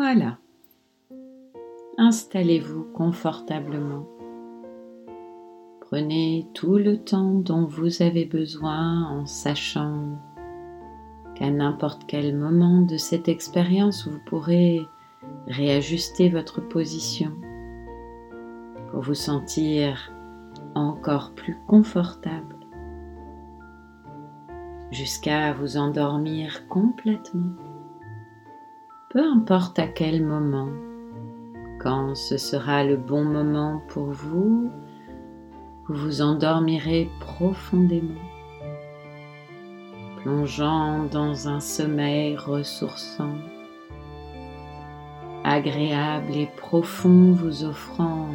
Voilà. Installez-vous confortablement. Prenez tout le temps dont vous avez besoin en sachant qu'à n'importe quel moment de cette expérience, vous pourrez réajuster votre position pour vous sentir encore plus confortable jusqu'à vous endormir complètement. Peu importe à quel moment, quand ce sera le bon moment pour vous, vous vous endormirez profondément, plongeant dans un sommeil ressourçant, agréable et profond, vous offrant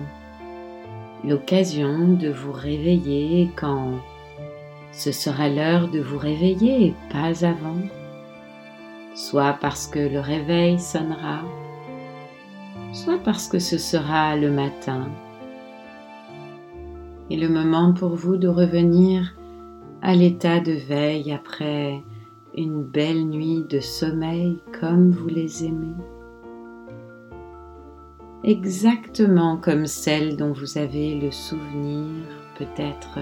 l'occasion de vous réveiller quand ce sera l'heure de vous réveiller et pas avant, soit parce que le réveil sonnera, soit parce que ce sera le matin. Et le moment pour vous de revenir à l'état de veille après une belle nuit de sommeil comme vous les aimez. Exactement comme celle dont vous avez le souvenir, peut-être.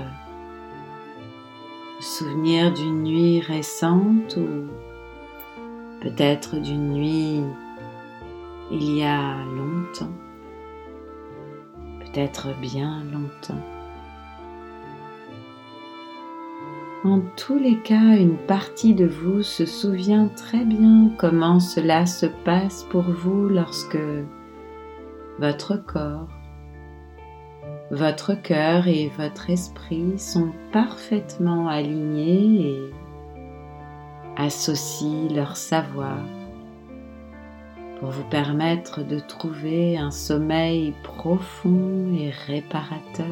Le souvenir d'une nuit récente ou peut-être d'une nuit il y a longtemps, peut-être bien longtemps. En tous les cas, une partie de vous se souvient très bien comment cela se passe pour vous lorsque votre corps, votre cœur et votre esprit sont parfaitement alignés et associent leur savoir pour vous permettre de trouver un sommeil profond et réparateur.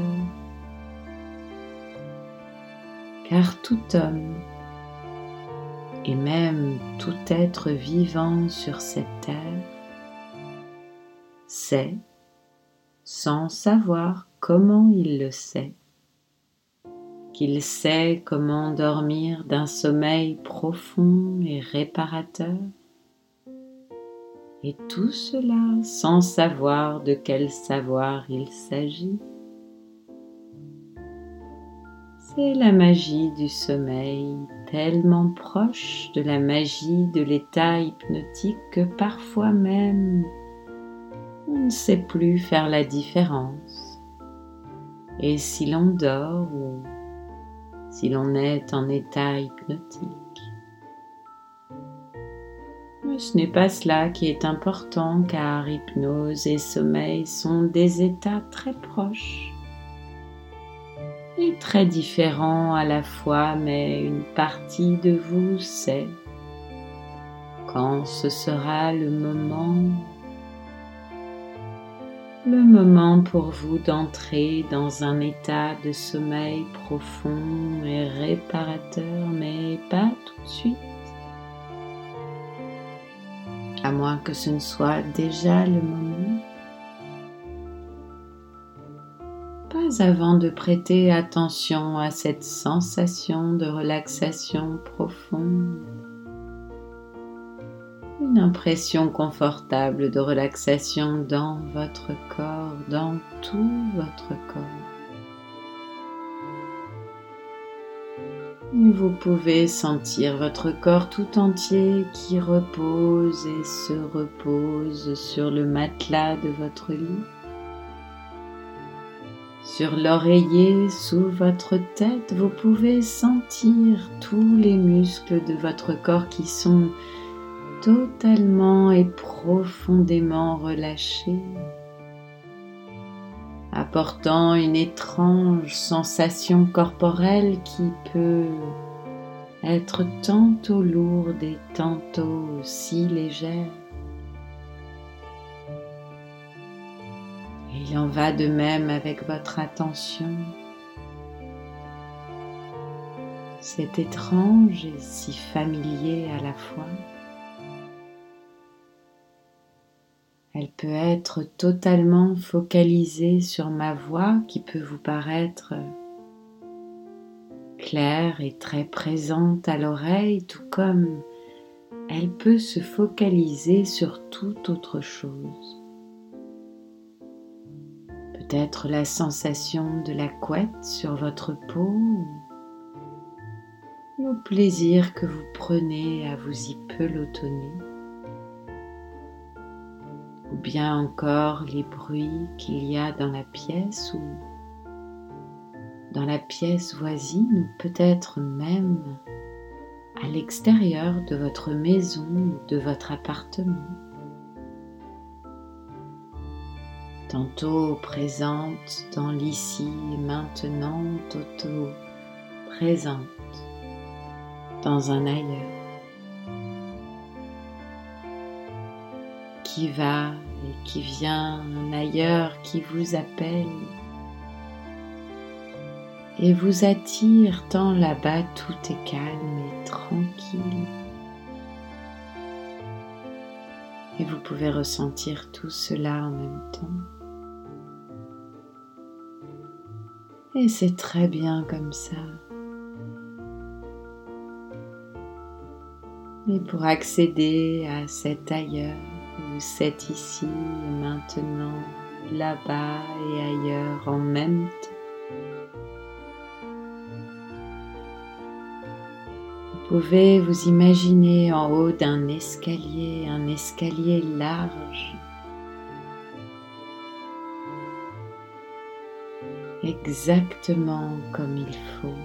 Car tout homme et même tout être vivant sur cette terre sait, sans savoir comment il le sait, qu'il sait comment dormir d'un sommeil profond et réparateur, et tout cela sans savoir de quel savoir il s'agit. C'est la magie du sommeil, tellement proche de la magie de l'état hypnotique que parfois même on ne sait plus faire la différence. Et si l'on dort ou si l'on est en état hypnotique. Mais ce n'est pas cela qui est important car hypnose et sommeil sont des états très proches et très différents à la fois, mais une partie de vous sait quand ce sera le moment le moment pour vous d'entrer dans un état de sommeil profond et réparateur, mais pas tout de suite. À moins que ce ne soit déjà le moment. Pas avant de prêter attention à cette sensation de relaxation profonde une impression confortable de relaxation dans votre corps, dans tout votre corps. Vous pouvez sentir votre corps tout entier qui repose et se repose sur le matelas de votre lit, sur l'oreiller sous votre tête. Vous pouvez sentir tous les muscles de votre corps qui sont totalement et profondément relâché, apportant une étrange sensation corporelle qui peut être tantôt lourde et tantôt si légère. Il en va de même avec votre attention. C'est étrange et si familier à la fois. Peut être totalement focalisée sur ma voix qui peut vous paraître claire et très présente à l'oreille, tout comme elle peut se focaliser sur toute autre chose. Peut-être la sensation de la couette sur votre peau, le plaisir que vous prenez à vous y pelotonner, ou bien encore les bruits qu'il y a dans la pièce ou dans la pièce voisine ou peut-être même à l'extérieur de votre maison ou de votre appartement. Tantôt présente dans l'ici et maintenant, tantôt présente dans un ailleurs. Qui va et qui vient, ailleurs qui vous appelle et vous attire tant là-bas tout est calme et tranquille. Et vous pouvez ressentir tout cela en même temps. Et c'est très bien comme ça. Et pour accéder à cet ailleurs, ou cet ici et maintenant, là-bas et ailleurs en même temps, pouvez vous imaginer en haut d'un escalier, un escalier large, exactement comme il faut,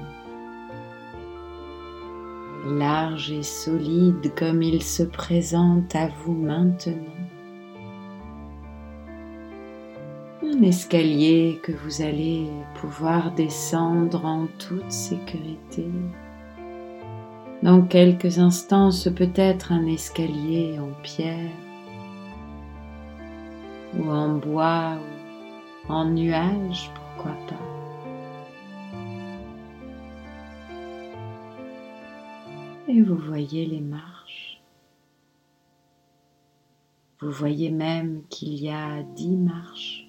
large et solide comme il se présente à vous maintenant. Escalier que vous allez pouvoir descendre en toute sécurité. Dans quelques instants, ce peut être un escalier en pierre ou en bois ou en nuage, pourquoi pas. Et vous voyez les marches. Vous voyez même qu'il y a dix marches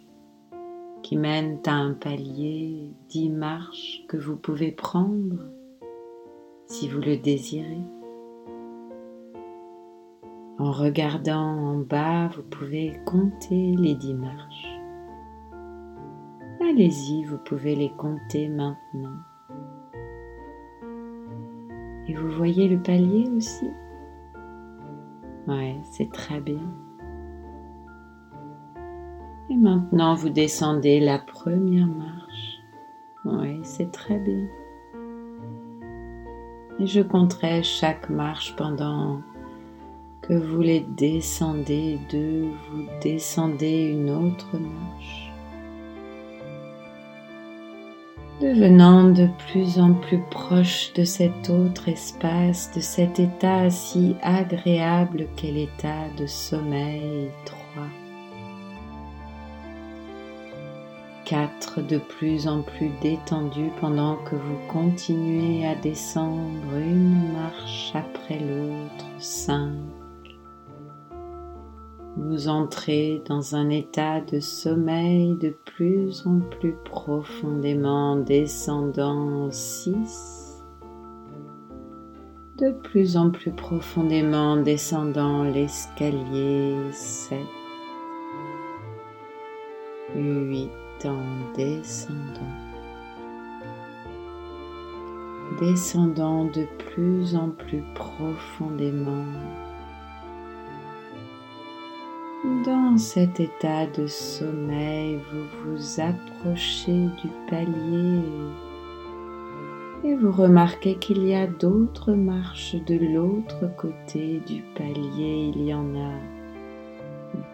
qui mènent à un palier, dix marches que vous pouvez prendre si vous le désirez. En regardant en bas, vous pouvez compter les dix marches. Allez-y, vous pouvez les compter maintenant. Et vous voyez le palier aussi? Ouais, c'est très bien. Et maintenant, vous descendez la première marche. Oui, c'est très bien. Et je compterai chaque marche pendant que vous les descendez deux, vous descendez une autre marche. Devenant de plus en plus proche de cet autre espace, de cet état si agréable qu'est l'état de sommeil 4 de plus en plus détendu pendant que vous continuez à descendre une marche après l'autre, 5. Vous entrez dans un état de sommeil de plus en plus profondément descendant 6. De plus en plus profondément descendant l'escalier 7. Descendant, descendant de plus en plus profondément. Dans cet état de sommeil, vous vous approchez du palier et vous remarquez qu'il y a d'autres marches de l'autre côté du palier. Il y en a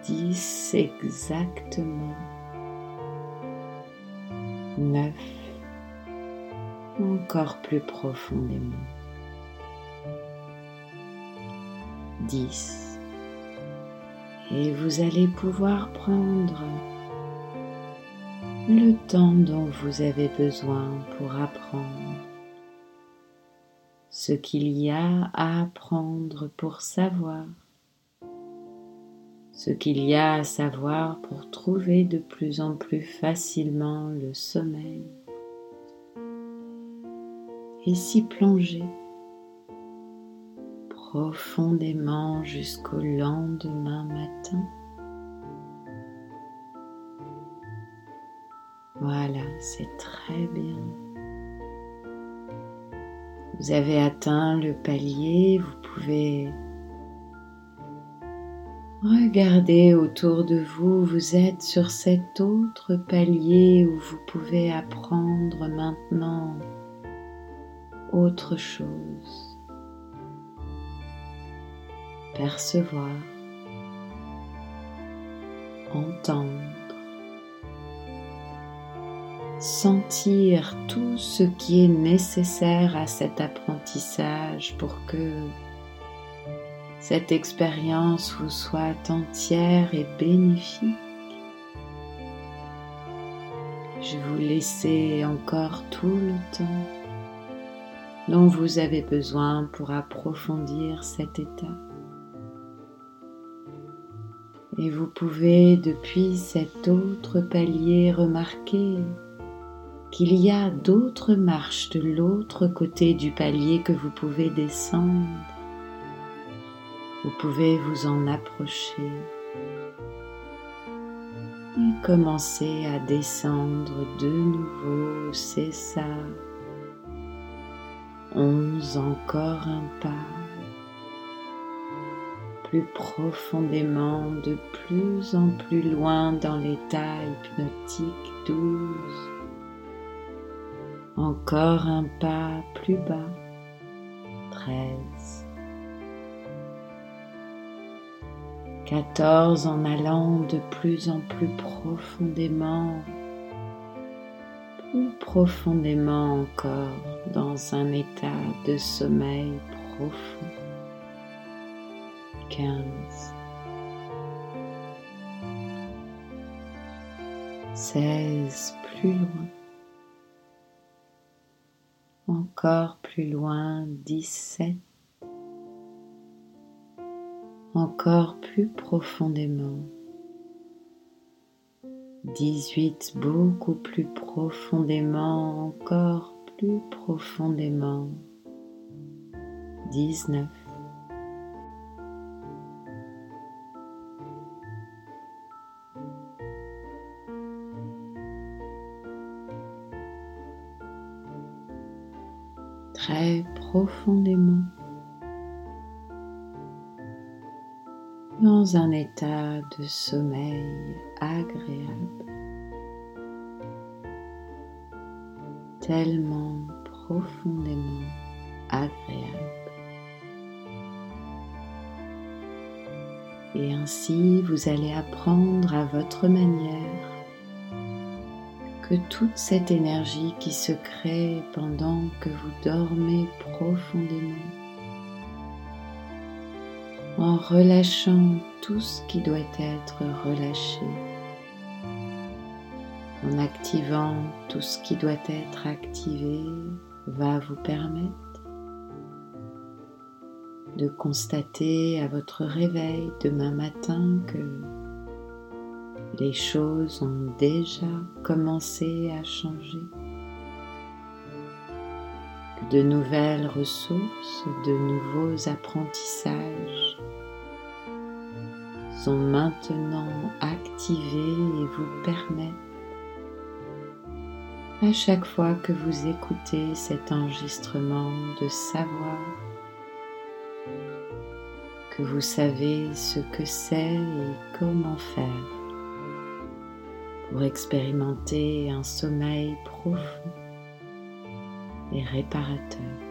dix exactement neuf, encore plus profondément. Dix. Et vous allez pouvoir prendre le temps dont vous avez besoin pour apprendre ce qu'il y a à apprendre pour savoir ce qu'il y a à savoir pour trouver de plus en plus facilement le sommeil et s'y plonger profondément jusqu'au lendemain matin. Voilà, c'est très bien. Vous avez atteint le palier, vous pouvez regarder autour de vous, vous êtes sur cet autre palier où vous pouvez apprendre maintenant autre chose, percevoir, entendre sentir tout ce qui est nécessaire à cet apprentissage pour que cette expérience vous soit entière et bénéfique. Je vous laisser encore tout le temps dont vous avez besoin pour approfondir cet état. Et vous pouvez depuis cet autre palier remarquer qu'il y a d'autres marches de l'autre côté du palier que vous pouvez descendre. Vous pouvez vous en approcher et commencer à descendre de nouveau, c'est ça. Onze encore un pas, plus profondément, de plus en plus loin dans l'état hypnotique douze. Encore un pas plus bas. Treize. Quatorze en allant de plus en plus profondément, plus profondément encore dans un état de sommeil profond. Quinze. Seize plus loin encore plus loin, 17, encore plus profondément, 18, beaucoup plus profondément, encore plus profondément, 19. très profondément dans un état de sommeil agréable, tellement profondément agréable. Et ainsi, vous allez apprendre à votre manière toute cette énergie qui se crée pendant que vous dormez profondément, en relâchant tout ce qui doit être relâché, en activant tout ce qui doit être activé, va vous permettre de constater à votre réveil demain matin que les choses ont déjà commencé à changer. De nouvelles ressources, de nouveaux apprentissages sont maintenant activés et vous permettent à chaque fois que vous écoutez cet enregistrement de savoir que vous savez ce que c'est et comment faire pour expérimenter un sommeil profond et réparateur.